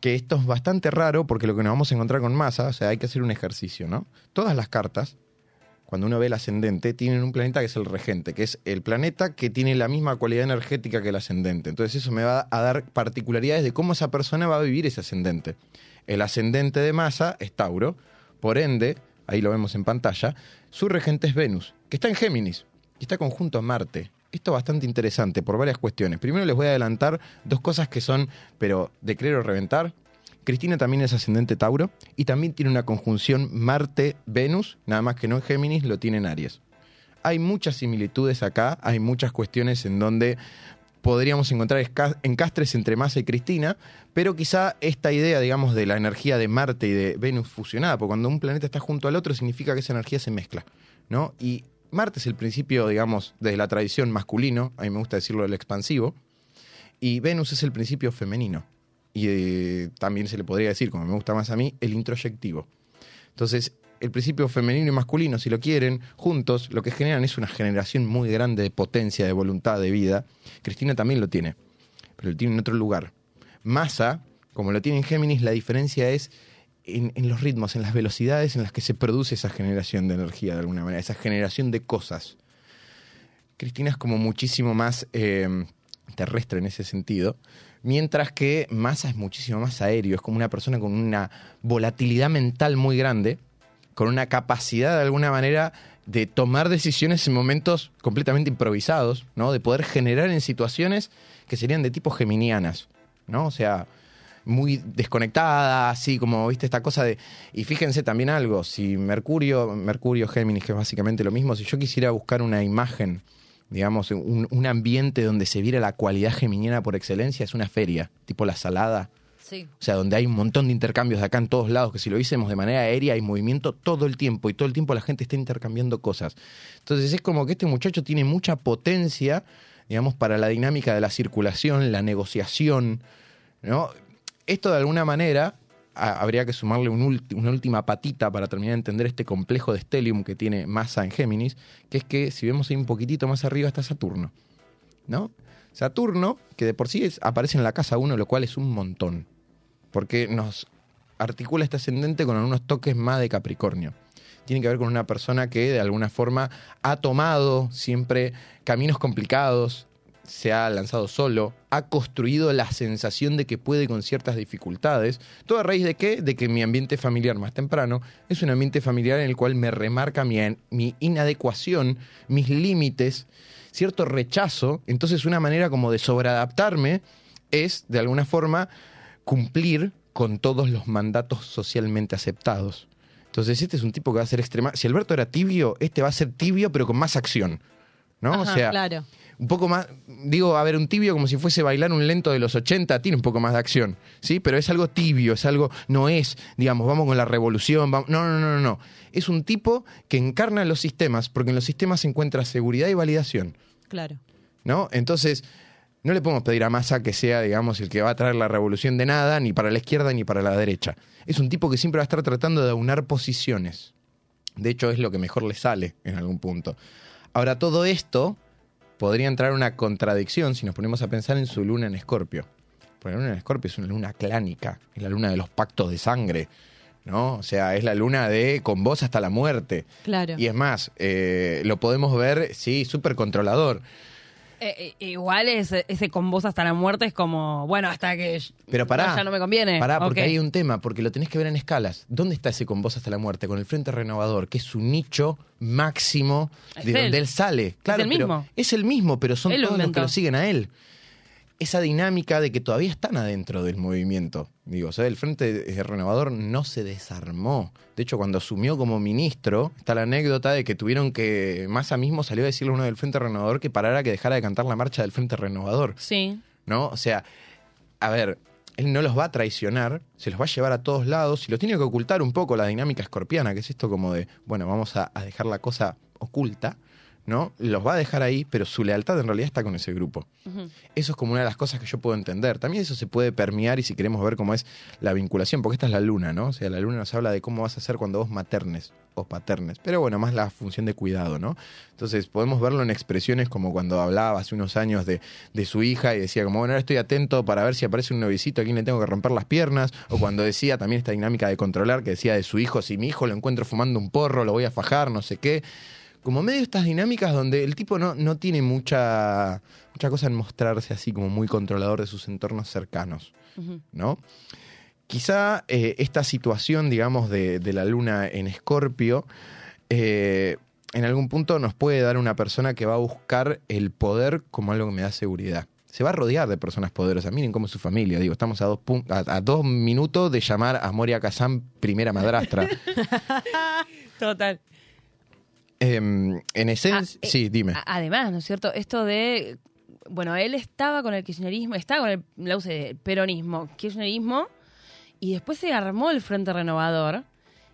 Que esto es bastante raro porque lo que nos vamos a encontrar con Massa, o sea, hay que hacer un ejercicio, ¿no? Todas las cartas, cuando uno ve el ascendente, tienen un planeta que es el regente, que es el planeta que tiene la misma cualidad energética que el ascendente. Entonces eso me va a dar particularidades de cómo esa persona va a vivir ese ascendente. El ascendente de masa es Tauro, por ende, ahí lo vemos en pantalla, su regente es Venus, que está en Géminis y está conjunto a Marte. Esto es bastante interesante por varias cuestiones. Primero les voy a adelantar dos cosas que son, pero de creer o reventar. Cristina también es ascendente Tauro y también tiene una conjunción Marte-Venus, nada más que no en Géminis, lo tiene en Aries. Hay muchas similitudes acá, hay muchas cuestiones en donde podríamos encontrar encastres entre Massa y Cristina, pero quizá esta idea, digamos, de la energía de Marte y de Venus fusionada, porque cuando un planeta está junto al otro significa que esa energía se mezcla, ¿no? Y Marte es el principio, digamos, de la tradición masculino, a mí me gusta decirlo el expansivo, y Venus es el principio femenino. Y eh, también se le podría decir, como me gusta más a mí, el introyectivo. Entonces, el principio femenino y masculino, si lo quieren, juntos, lo que generan es una generación muy grande de potencia, de voluntad, de vida. Cristina también lo tiene, pero lo tiene en otro lugar. Massa, como lo tiene en Géminis, la diferencia es en, en los ritmos, en las velocidades en las que se produce esa generación de energía de alguna manera, esa generación de cosas. Cristina es como muchísimo más eh, terrestre en ese sentido, mientras que Massa es muchísimo más aéreo, es como una persona con una volatilidad mental muy grande, con una capacidad de alguna manera de tomar decisiones en momentos completamente improvisados, ¿no? De poder generar en situaciones que serían de tipo geminianas, ¿no? O sea, muy desconectada, así como, viste, esta cosa de... Y fíjense también algo, si Mercurio, Mercurio Géminis, que es básicamente lo mismo, si yo quisiera buscar una imagen, digamos, un, un ambiente donde se viera la cualidad geminiana por excelencia, es una feria, tipo la salada, Sí. o sea, donde hay un montón de intercambios de acá en todos lados, que si lo hiciésemos de manera aérea hay movimiento todo el tiempo y todo el tiempo la gente está intercambiando cosas. Entonces es como que este muchacho tiene mucha potencia, digamos, para la dinámica de la circulación, la negociación, ¿no? Esto de alguna manera habría que sumarle una última patita para terminar de entender este complejo de Stellium que tiene masa en Géminis, que es que si vemos ahí un poquitito más arriba está Saturno, ¿no? Saturno, que de por sí es- aparece en la casa 1, lo cual es un montón porque nos articula este ascendente con algunos toques más de Capricornio. Tiene que ver con una persona que de alguna forma ha tomado siempre caminos complicados, se ha lanzado solo, ha construido la sensación de que puede con ciertas dificultades. ¿Todo a raíz de qué? De que mi ambiente familiar más temprano es un ambiente familiar en el cual me remarca mi, mi inadecuación, mis límites, cierto rechazo. Entonces una manera como de sobreadaptarme es, de alguna forma, cumplir con todos los mandatos socialmente aceptados. Entonces, este es un tipo que va a ser extrema. Si Alberto era tibio, este va a ser tibio, pero con más acción. ¿No? o sea, claro. Un poco más, digo, a ver, un tibio como si fuese bailar un lento de los 80, tiene un poco más de acción, ¿sí? Pero es algo tibio, es algo, no es, digamos, vamos con la revolución, vamos, no, no, no, no, no. Es un tipo que encarna los sistemas, porque en los sistemas se encuentra seguridad y validación. Claro. ¿no? Entonces, no le podemos pedir a Massa que sea, digamos, el que va a traer la revolución de nada, ni para la izquierda ni para la derecha. Es un tipo que siempre va a estar tratando de aunar posiciones. De hecho, es lo que mejor le sale en algún punto. Ahora, todo esto podría entrar en una contradicción si nos ponemos a pensar en su luna en Escorpio. Porque la luna en Escorpio es una luna clánica, es la luna de los pactos de sangre, ¿no? O sea, es la luna de con vos hasta la muerte. Claro. Y es más, eh, lo podemos ver, sí, súper controlador. Eh, eh, igual ese, ese con vos hasta la muerte es como, bueno, hasta que Pero pará. no, ya no me conviene. Pará, porque Ok. hay un tema, porque lo tenés que ver en escalas. ¿Dónde está ese con vos hasta la muerte? Con el Frente Renovador, que es su nicho máximo Es de donde él sale. Claro, el pero mismo. es el mismo, pero son Él todos los que lo siguen a él. Esa dinámica de que todavía están adentro del movimiento. Digo, o sea, el Frente Renovador no se desarmó. De hecho, cuando asumió como ministro, está la anécdota de que tuvieron que. Massa mismo salió a decirle a uno del Frente Renovador que parara que dejara de cantar la marcha del Frente Renovador. Sí. ¿no? O sea, a ver, él no los va a traicionar, se los va a llevar a todos lados y lo tiene que ocultar un poco la dinámica escorpiana, que es esto como de, bueno, vamos a, a dejar la cosa oculta, ¿no? Los va a dejar ahí, pero su lealtad en realidad está con ese grupo. Eso es como una de las cosas que yo puedo entender. También eso se puede permear y si queremos ver cómo es la vinculación, porque esta es la luna, ¿no? O sea, la luna nos habla de cómo vas a hacer cuando vos maternes o paternes. Pero bueno, más la función de cuidado, ¿no? Entonces podemos verlo en expresiones como cuando hablaba hace unos años de, de su hija y decía como, bueno, ahora estoy atento para ver si aparece un novicito a quien le tengo que romper las piernas. O cuando decía también esta dinámica de controlar, que decía de su hijo, si mi hijo lo encuentro fumando un porro, lo voy a fajar, no sé qué como medio estas dinámicas donde el tipo no, no tiene mucha, mucha cosa en mostrarse así como muy controlador de sus entornos cercanos, ¿no? Quizá eh, esta situación, digamos, de, de la luna en Escorpio, eh, en algún punto nos puede dar una persona que va a buscar el poder como algo que me da seguridad. Se va a rodear de personas poderosas. Miren cómo es su familia. Digo, estamos a dos, a, a dos minutos de llamar a Moria Kazan primera madrastra. Total. Em, en esencia, Ah, eh, sí, dime. Además, ¿no es cierto? Esto de. Bueno, él estaba con el kirchnerismo, estaba con el, la UCD, el peronismo, kirchnerismo, y después se armó el Frente Renovador.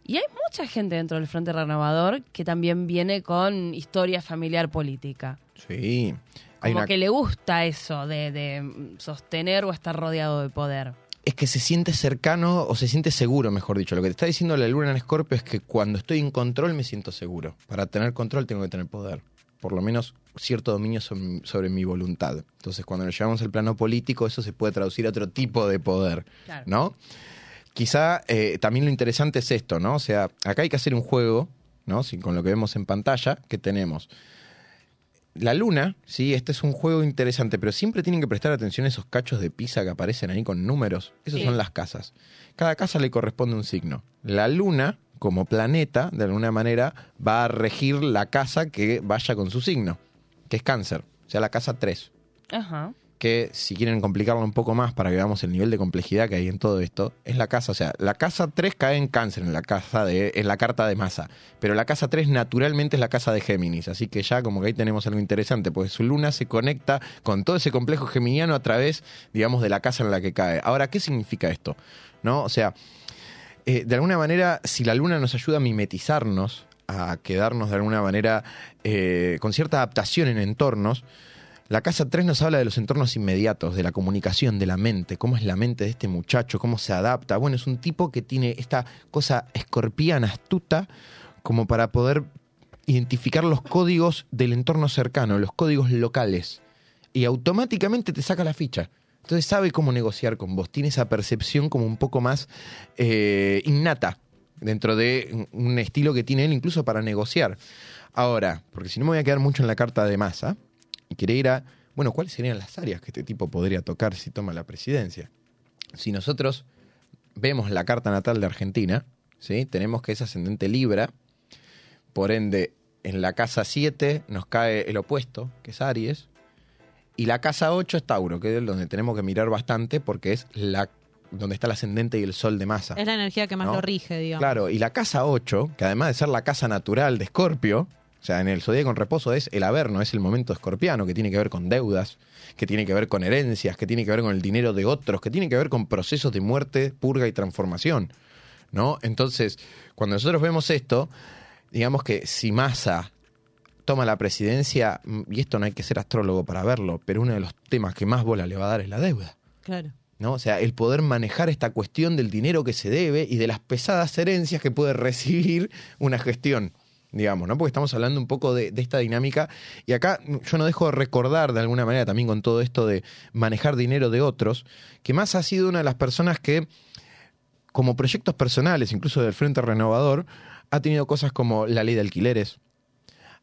Y hay mucha gente dentro del Frente Renovador que también viene con historia familiar política. Sí. Hay Como una- que le gusta eso de, de sostener o estar rodeado de poder. Es que se siente cercano o se siente seguro, mejor dicho. Lo que te está diciendo la luna en Escorpio es que cuando estoy en control me siento seguro. Para tener control tengo que tener poder. Por lo menos cierto dominio sobre, mi voluntad. Entonces, cuando lo llevamos al plano político, eso se puede traducir a otro tipo de poder. Claro. ¿No? Quizá eh, también lo interesante es esto, ¿no? O sea, acá hay que hacer un juego, ¿no? Si con lo que vemos en pantalla, que tenemos la luna, sí, este es un juego interesante, pero siempre tienen que prestar atención a esos cachos de pizza que aparecen ahí con números. Esos Sí. son las casas. Cada casa le corresponde un signo. La luna, como planeta, de alguna manera, va a regir la casa que vaya con su signo, que es cáncer, o sea, la casa 3 Ajá. Que si quieren complicarlo un poco más para que veamos el nivel de complejidad que hay en todo esto, es la casa, o sea, la casa 3 cae en cáncer en la casa de, en la carta de masa, pero la casa 3 naturalmente es la casa de Géminis, así que ya como que ahí tenemos algo interesante, pues su luna se conecta con todo ese complejo geminiano a través, digamos, de la casa en la que cae. Ahora, ¿qué significa esto? ¿No? O sea, eh, de alguna manera, si la luna nos ayuda a mimetizarnos, a quedarnos de alguna manera eh, con cierta adaptación en entornos, la casa 3 nos habla de los entornos inmediatos, de la comunicación, de la mente, cómo es la mente de este muchacho, cómo se adapta. Bueno, es un tipo que tiene esta cosa escorpiana, astuta, como para poder identificar los códigos del entorno cercano, los códigos locales. Y automáticamente te saca la ficha. Entonces sabe cómo negociar con vos, tiene esa percepción como un poco más eh, innata dentro de un estilo que tiene él incluso para negociar. Ahora, porque si no me voy a quedar mucho en la carta de masa, y quería ir a, bueno, ¿cuáles serían las áreas que este tipo podría tocar si toma la presidencia? Si nosotros vemos la carta natal de Argentina, ¿sí? tenemos que es ascendente Libra, por ende, en la casa 7 nos cae el opuesto, que es Aries, y la casa 8 es Tauro, que es donde tenemos que mirar bastante porque es la donde está el ascendente y el sol de masa. Es la energía que más ¿No? lo rige, digamos. Claro, y la casa 8, que además de ser la casa natural de Escorpio, o sea, en el zodíaco en reposo es el averno, es el momento escorpiano, que tiene que ver con deudas, que tiene que ver con herencias, que tiene que ver con el dinero de otros, que tiene que ver con procesos de muerte, purga y transformación. ¿No? Entonces, cuando nosotros vemos esto, digamos que si Massa toma la presidencia, mm, y esto no hay que ser astrólogo para verlo, pero uno de los temas que más bola le va a dar es la deuda. Claro. ¿no? O sea, el poder manejar esta cuestión del dinero que se debe y de las pesadas herencias que puede recibir una gestión, digamos, ¿no? Porque estamos hablando un poco de, esta dinámica y acá yo no dejo de recordar de alguna manera también con todo esto de manejar dinero de otros, que más ha sido una de las personas que, como proyectos personales, incluso del Frente Renovador, ha tenido cosas como la ley de alquileres,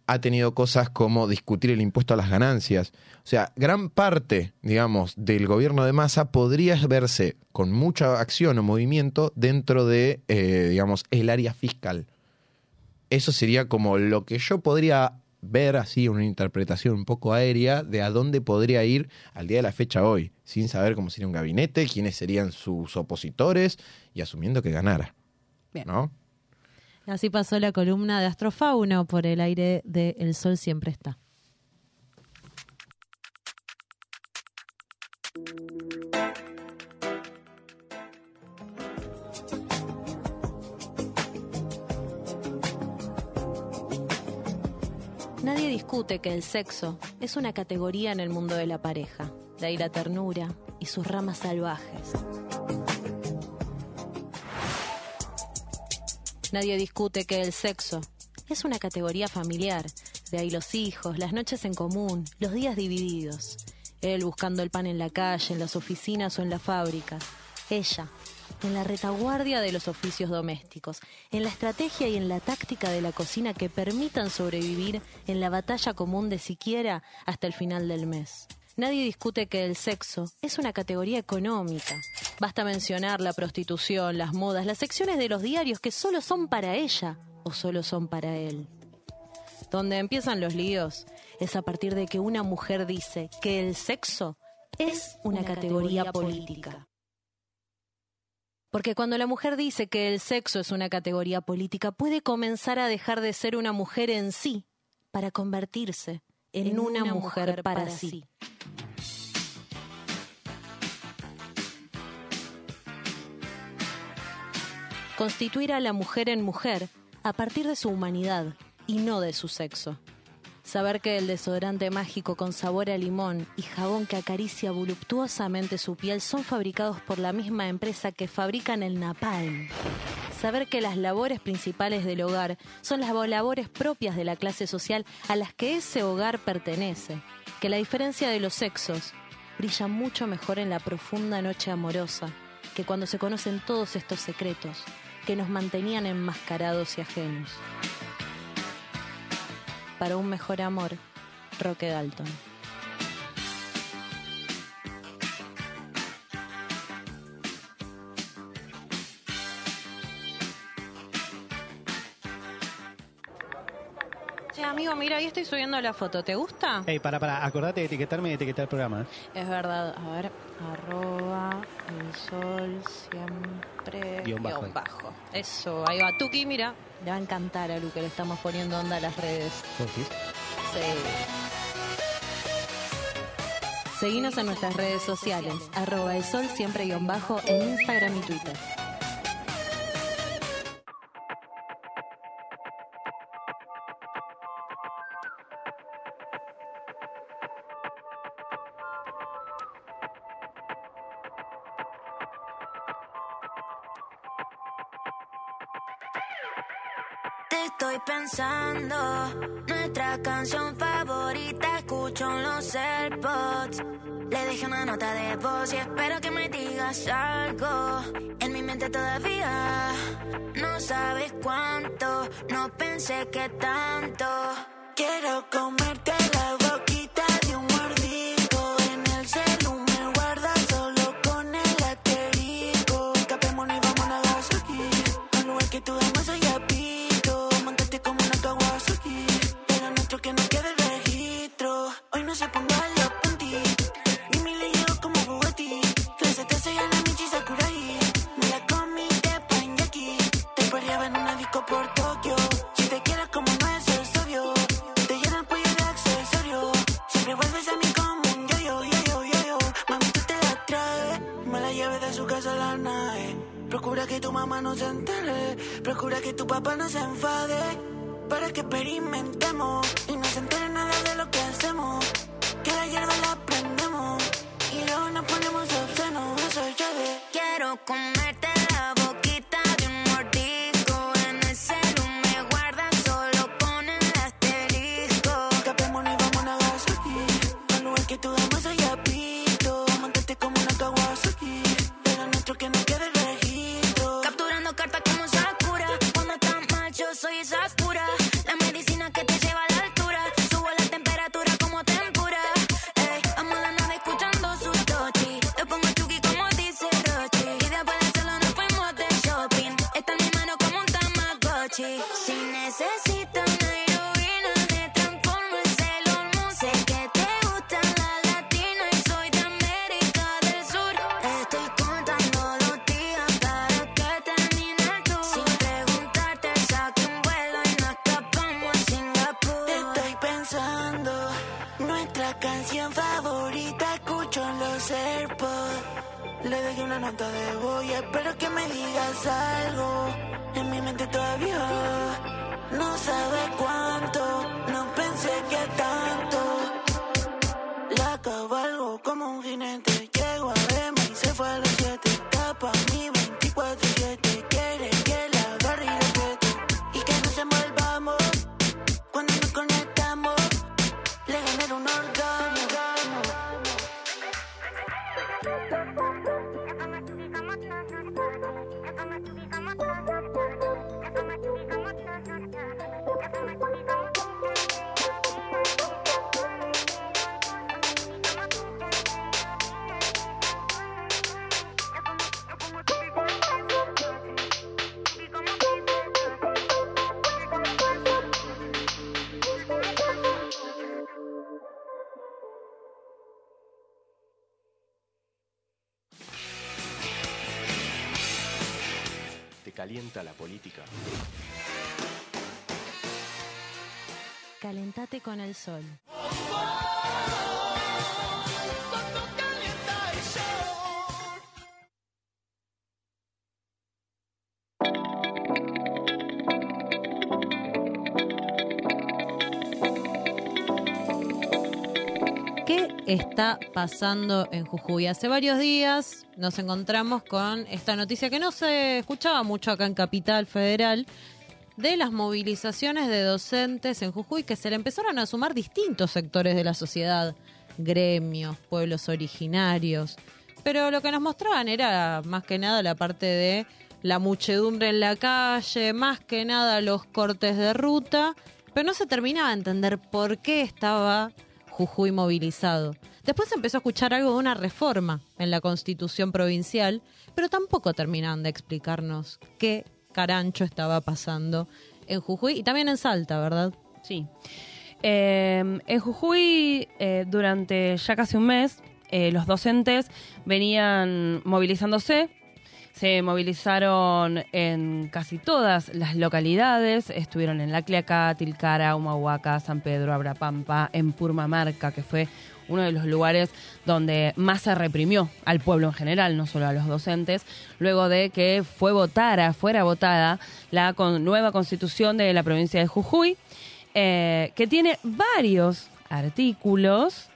ha tenido cosas como discutir el impuesto a las ganancias. O sea, gran parte, digamos, del gobierno de Massa podría verse con mucha acción o movimiento dentro de, eh, digamos, el área fiscal. Eso sería como lo que yo podría ver así, una interpretación un poco aérea de a dónde podría ir al día de la fecha hoy, sin saber cómo sería un gabinete, quiénes serían sus opositores y asumiendo que ganara. Bien. ¿No? Así pasó la columna de Astrofauno por el aire de El Sol Siempre Está. Discute que el sexo es una categoría en el mundo de la pareja, de ahí la ternura y sus ramas salvajes. Nadie discute que el sexo es una categoría familiar, de ahí los hijos, las noches en común, los días divididos. Él buscando el pan en la calle, en las oficinas o en las fábricas. Ella, en la retaguardia de los oficios domésticos, en la estrategia y en la táctica de la cocina que permitan sobrevivir en la batalla común de siquiera hasta el final del mes. Nadie discute que el sexo es una categoría económica. Basta mencionar la prostitución, las modas, las secciones de los diarios que solo son para ella o solo son para él. Donde empiezan los líos es a partir de que una mujer dice que el sexo es una, categoría, política. Porque cuando la mujer dice que el sexo es una categoría política, puede comenzar a dejar de ser una mujer en sí para convertirse en, una, mujer, para, sí. Constituir a la mujer en mujer a partir de su humanidad y no de su sexo. Saber que el desodorante mágico con sabor a limón y jabón que acaricia voluptuosamente su piel son fabricados por la misma empresa que fabrican el napalm. Saber que las labores principales del hogar son las labores propias de la clase social a las que ese hogar pertenece. Que la diferencia de los sexos brilla mucho mejor en la profunda noche amorosa que cuando se conocen todos estos secretos que nos mantenían enmascarados y ajenos para un mejor amor, Roque Dalton. Che, amigo, mira, ahí estoy subiendo la foto. ¿Te gusta? Ey, para, para, acordate de etiquetarme y etiquetar el programa. ¿eh? Es verdad. A ver, arroba el sol siempre Guión bajo. bajo. Eso, ahí va. Tuki, mira, le va a encantar a Lu que le estamos poniendo onda a las redes. ¿Vos decís? Sí. Seguinos en nuestras redes sociales, arroba el sol siempre guion bajo en Instagram y Twitter. Nuestra canción favorita escucho en los AirPods. Le dejé una nota de voz y espero que me digas algo. En mi mente todavía no sabes cuánto, no pensé que tanto. Quiero comerte la boquita mamá no se entere. Procura que tu papá no se enfade. Para que experimentemos y no se entere nada de lo que hacemos. Que la hierba la prendemos y luego nos ponemos obscenos. Eso es llave. Quiero comerte Nota de voz y espero que me digas algo. En mi mente todavía no sabe cuánto, no pensé que tanto. La cabalgo como un jinete, Calentate con el sol. ¿Qué está pasando en Jujuy? Hace varios días nos encontramos con esta noticia que no se escuchaba mucho acá en Capital Federal de las movilizaciones de docentes en Jujuy que se le empezaron a sumar distintos sectores de la sociedad, gremios, pueblos originarios. Pero lo que nos mostraban era más que nada la parte de la muchedumbre en la calle, más que nada los cortes de ruta, pero no se terminaba de entender por qué estaba Jujuy movilizado. Después se empezó a escuchar algo de una reforma en la constitución provincial, pero tampoco terminaban de explicarnos qué carancho estaba pasando en Jujuy y también en Salta, ¿verdad? Sí. Eh, en Jujuy, eh, durante ya casi un mes, eh, los docentes venían movilizándose. Se movilizaron en casi todas las localidades. Estuvieron en La Quiaca, Tilcara, Humahuaca, San Pedro, Abrapampa, en Purmamarca, que fue uno de los lugares donde más se reprimió al pueblo en general, no solo a los docentes, luego de que fue votada, fuera votada la con- nueva constitución de la provincia de Jujuy, eh, que tiene varios artículos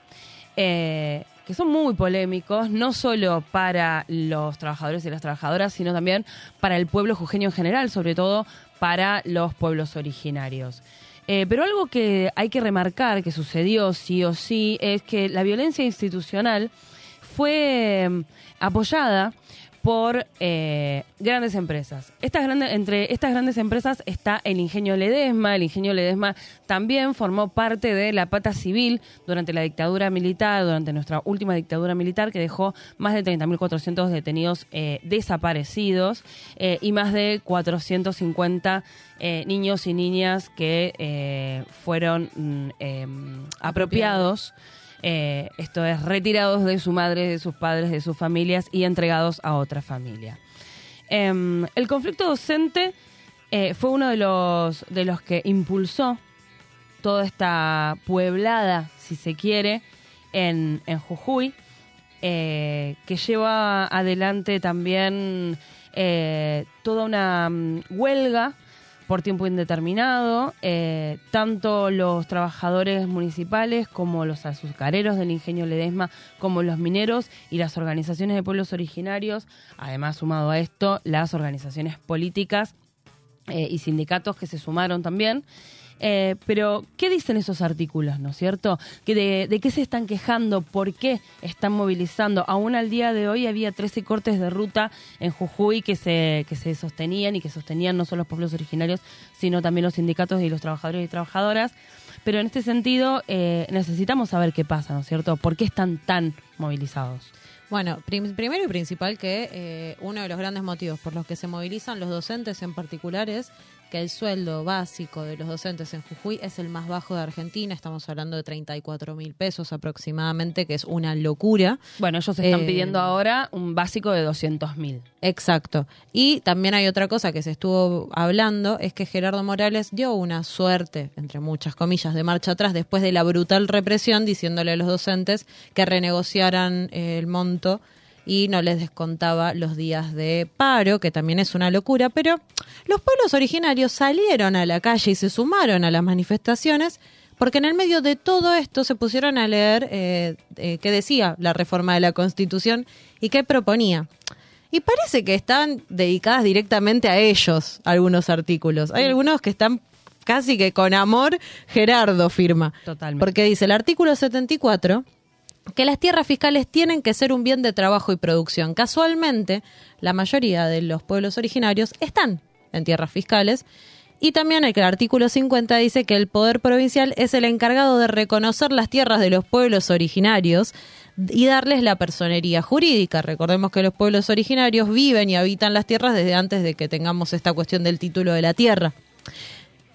eh, que son muy polémicos, no solo para los trabajadores y las trabajadoras, sino también para el pueblo jujeño en general, sobre todo para los pueblos originarios. Eh, pero algo que hay que remarcar que sucedió sí o sí es que la violencia institucional fue mm, apoyada por eh, grandes empresas. Estas grandes, entre estas grandes empresas está el Ingenio Ledesma. El Ingenio Ledesma también formó parte de la pata civil durante la dictadura militar, durante nuestra última dictadura militar, que dejó más de 30.400 detenidos eh, desaparecidos eh, y más de 450 eh, niños y niñas que fueron mm, em, apropiados. Eh, esto es, retirados de su madre, de sus padres, de sus familias y entregados a otra familia. Em, el conflicto docente eh, fue uno de los, de los que impulsó toda esta pueblada, si se quiere, en, en Jujuy, eh, que lleva adelante también toda una mm, huelga por tiempo indeterminado. eh, tanto los trabajadores municipales como los azucareros del ingenio Ledesma, como los mineros y las organizaciones de pueblos originarios, además sumado a esto, las organizaciones políticas eh, y sindicatos que se sumaron también. Eh, pero, ¿qué dicen esos artículos, no es cierto? ¿Que de, ¿De qué se están quejando? ¿Por qué están movilizando? Aún al día de hoy había 13 cortes de ruta en Jujuy que se, que se sostenían y que sostenían no solo los pueblos originarios, sino también los sindicatos y los trabajadores y trabajadoras. Pero en este sentido, eh, necesitamos saber qué pasa, ¿no es cierto? ¿Por qué están tan movilizados? Bueno, prim- primero y principal que eh, uno de los grandes motivos por los que se movilizan los docentes en particular es que el sueldo básico de los docentes en Jujuy es el más bajo de Argentina. Estamos hablando de 34 mil pesos aproximadamente, que es una locura. Bueno, ellos están Eh, pidiendo ahora un básico de 200 mil. Exacto. Y también hay otra cosa que se estuvo hablando, es que Gerardo Morales dio una suerte, entre muchas comillas, de marcha atrás después de la brutal represión, diciéndole a los docentes que renegociaran el monto y no les descontaba los días de paro, que también es una locura, pero los pueblos originarios salieron a la calle y se sumaron a las manifestaciones porque en el medio de todo esto se pusieron a leer eh, eh, qué decía la reforma de la Constitución y qué proponía. Y parece que están dedicadas directamente a ellos algunos artículos. Hay algunos que están casi que con amor, Gerardo firma. Totalmente. Porque dice el artículo 74 que las tierras fiscales tienen que ser un bien de trabajo y producción. Casualmente, la mayoría de los pueblos originarios están en tierras fiscales. Y también el, artículo 50 dice que el poder provincial es el encargado de reconocer las tierras de los pueblos originarios y darles la personería jurídica. Recordemos que los pueblos originarios viven y habitan las tierras desde antes de que tengamos esta cuestión del título de la tierra.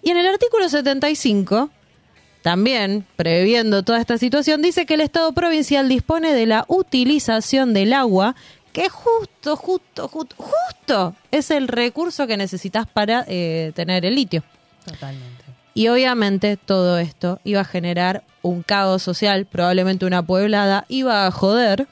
Y en el artículo 75 también, previendo toda esta situación, dice que el Estado provincial dispone de la utilización del agua, que justo, justo, justo, justo es el recurso que necesitas para eh, tener el litio. Totalmente. Y obviamente todo esto iba a generar un caos social, probablemente una pueblada, iba a joder,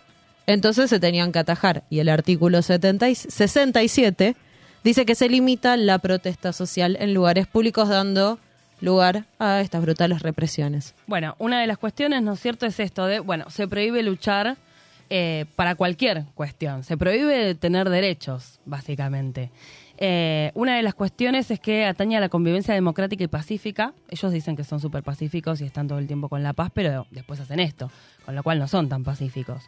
entonces se tenían que atajar. Y el artículo 70 y 67 dice que se limita la protesta social en lugares públicos dando lugar a estas brutales represiones. Bueno, una de las cuestiones, ¿no es cierto?, es esto de, bueno, se prohíbe luchar eh, para cualquier cuestión, se prohíbe tener derechos, básicamente. Eh, una de las cuestiones es que atañe a la convivencia democrática y pacífica. Ellos dicen que son súper pacíficos y están todo el tiempo con la paz, pero después hacen esto, con lo cual no son tan pacíficos.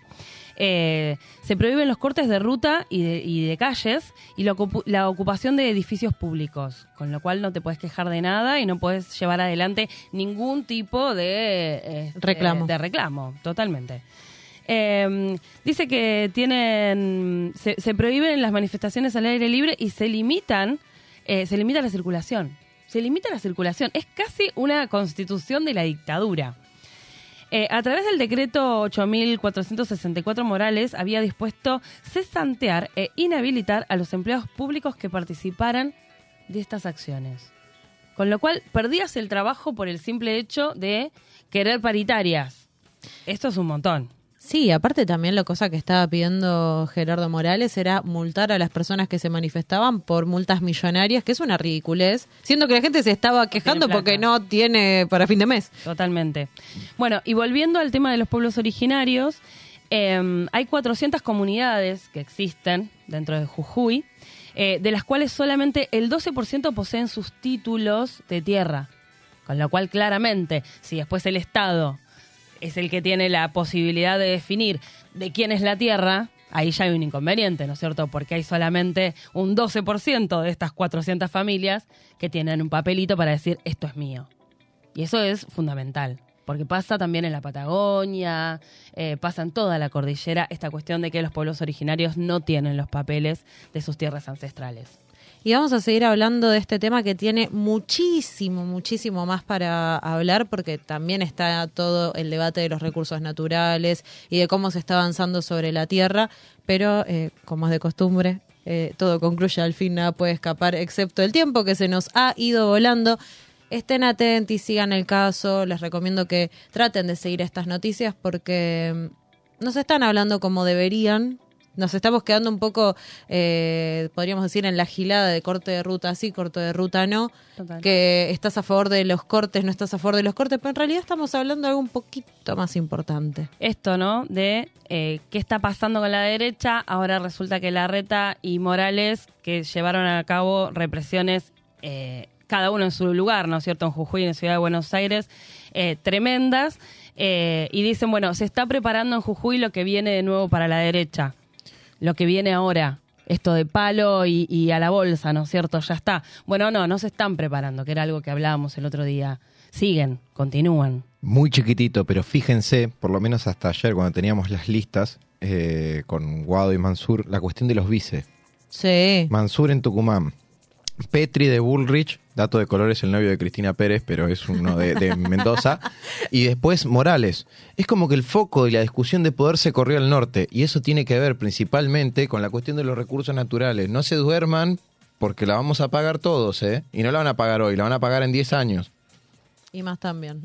Eh, se prohíben los cortes de ruta y de, y de calles y la, la ocupación de edificios públicos, con lo cual no te puedes quejar de nada y no puedes llevar adelante ningún tipo de este, Reclamo. De reclamo, totalmente. Eh, dice que tienen se, se prohíben las manifestaciones al aire libre y se limitan eh, se limita la circulación. Se limita la circulación. Es casi una constitución de la dictadura. Eh, a través del decreto 8.464 Morales había dispuesto cesantear e inhabilitar a los empleados públicos que participaran de estas acciones. Con lo cual perdías el trabajo por el simple hecho de querer paritarias. Esto es un montón. Sí, aparte también la cosa que estaba pidiendo Gerardo Morales era multar a las personas que se manifestaban por multas millonarias, que es una ridiculez, siendo que la gente se estaba quejando porque no tiene para fin de mes. Totalmente. Bueno, y volviendo al tema de los pueblos originarios, eh, hay 400 comunidades que existen dentro de Jujuy, eh, de las cuales solamente el 12% poseen sus títulos de tierra. Con lo cual, claramente, si después el Estado es el que tiene la posibilidad de definir de quién es la tierra, ahí ya hay un inconveniente, ¿no es cierto? Porque hay solamente un 12% de estas 400 familias que tienen un papelito para decir esto es mío. Y eso es fundamental, porque pasa también en la Patagonia, eh, pasa en toda la cordillera esta cuestión de que los pueblos originarios no tienen los papeles de sus tierras ancestrales. Y vamos a seguir hablando de este tema que tiene muchísimo, muchísimo más para hablar porque también está todo el debate de los recursos naturales y de cómo se está avanzando sobre la tierra, pero eh, como es de costumbre, eh, todo concluye al fin, nada puede escapar excepto el tiempo que se nos ha ido volando. Estén atentos y sigan el caso. Les recomiendo que traten de seguir estas noticias porque mm, no se están hablando como deberían. Nos estamos quedando un poco, eh, podríamos decir, en la gilada de corte de ruta sí, corte de ruta no. Total. Que estás a favor de los cortes, no estás a favor de los cortes, pero en realidad estamos hablando de algo un poquito más importante. Esto, ¿no? De eh, qué está pasando con la derecha. Ahora resulta que Larreta y Morales, que llevaron a cabo represiones, eh, cada uno en su lugar, ¿no es cierto? En Jujuy, en Ciudad de Buenos Aires, eh, tremendas. eh, y dicen, bueno, se está preparando en Jujuy lo que viene de nuevo para la derecha. Lo que viene ahora. Esto de palo y, y a la bolsa, ¿no es cierto? Ya está. Bueno, no, no se están preparando, que era algo que hablábamos el otro día. Siguen, continúan. Muy chiquitito, pero fíjense, por lo menos hasta ayer cuando teníamos las listas eh, con Guado y Mansur, la cuestión de los vices. Sí. Mansur en Tucumán, Petri de Bullrich dato de color es el novio de Cristina Pérez, pero es uno de, de Mendoza. Y después Morales. Es como que el foco de la discusión de poder se corrió al norte. Y eso tiene que ver principalmente con la cuestión de los recursos naturales. No se duerman porque la vamos a pagar todos, ¿eh? Y no la van a pagar hoy, la van a pagar en 10 años. Y más también.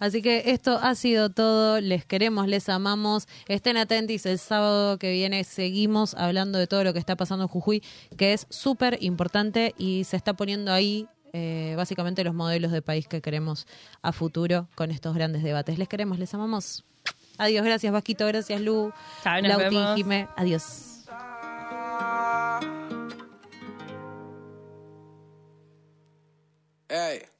Así que esto ha sido todo. Les queremos, les amamos. Estén atentos. El sábado que viene seguimos hablando de todo lo que está pasando en Jujuy, que es súper importante y se está poniendo ahí eh, básicamente los modelos de país que queremos a futuro con estos grandes debates. Les queremos, les amamos. Adiós, gracias Vasquito, gracias Lu, nos Lauti. Jime. Adiós. Ey.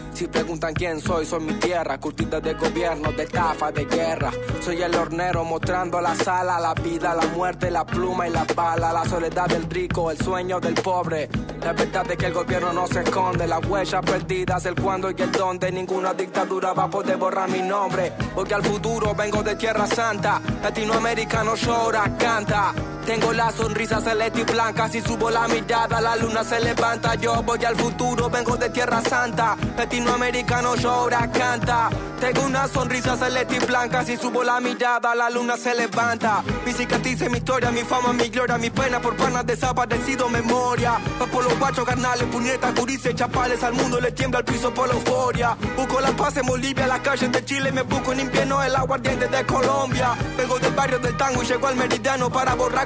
Si preguntan quién soy, soy mi tierra, curtida de gobierno, de estafa, de guerra. Soy el hornero mostrando la sala, la vida, la muerte, la pluma y la bala, la soledad del rico, el sueño del pobre. La verdad es que el gobierno no se esconde, las huellas perdidas, el cuándo y el dónde. Ninguna dictadura va a poder borrar mi nombre, porque al futuro vengo de Tierra Santa. Latinoamericano llora, canta. Tengo la sonrisa celeste y blanca, si subo la mirada la luna se levanta. Yo voy al futuro, vengo de Tierra Santa. Latinoamericano llora, canta. Tengo una sonrisa celeste y blanca, si subo la mirada la luna se levanta. Mi cicatriz mi historia, mi fama, mi gloria, mi pena por panas desaparecido memoria. Va por los guachos carnales, puñetas, gurises, chapales, al mundo le tiembla el piso por la euforia. Busco la paz en Bolivia, las calles de Chile, me busco en invierno el aguardiente de Colombia. Vengo del barrio del tango y llego al meridiano para borrar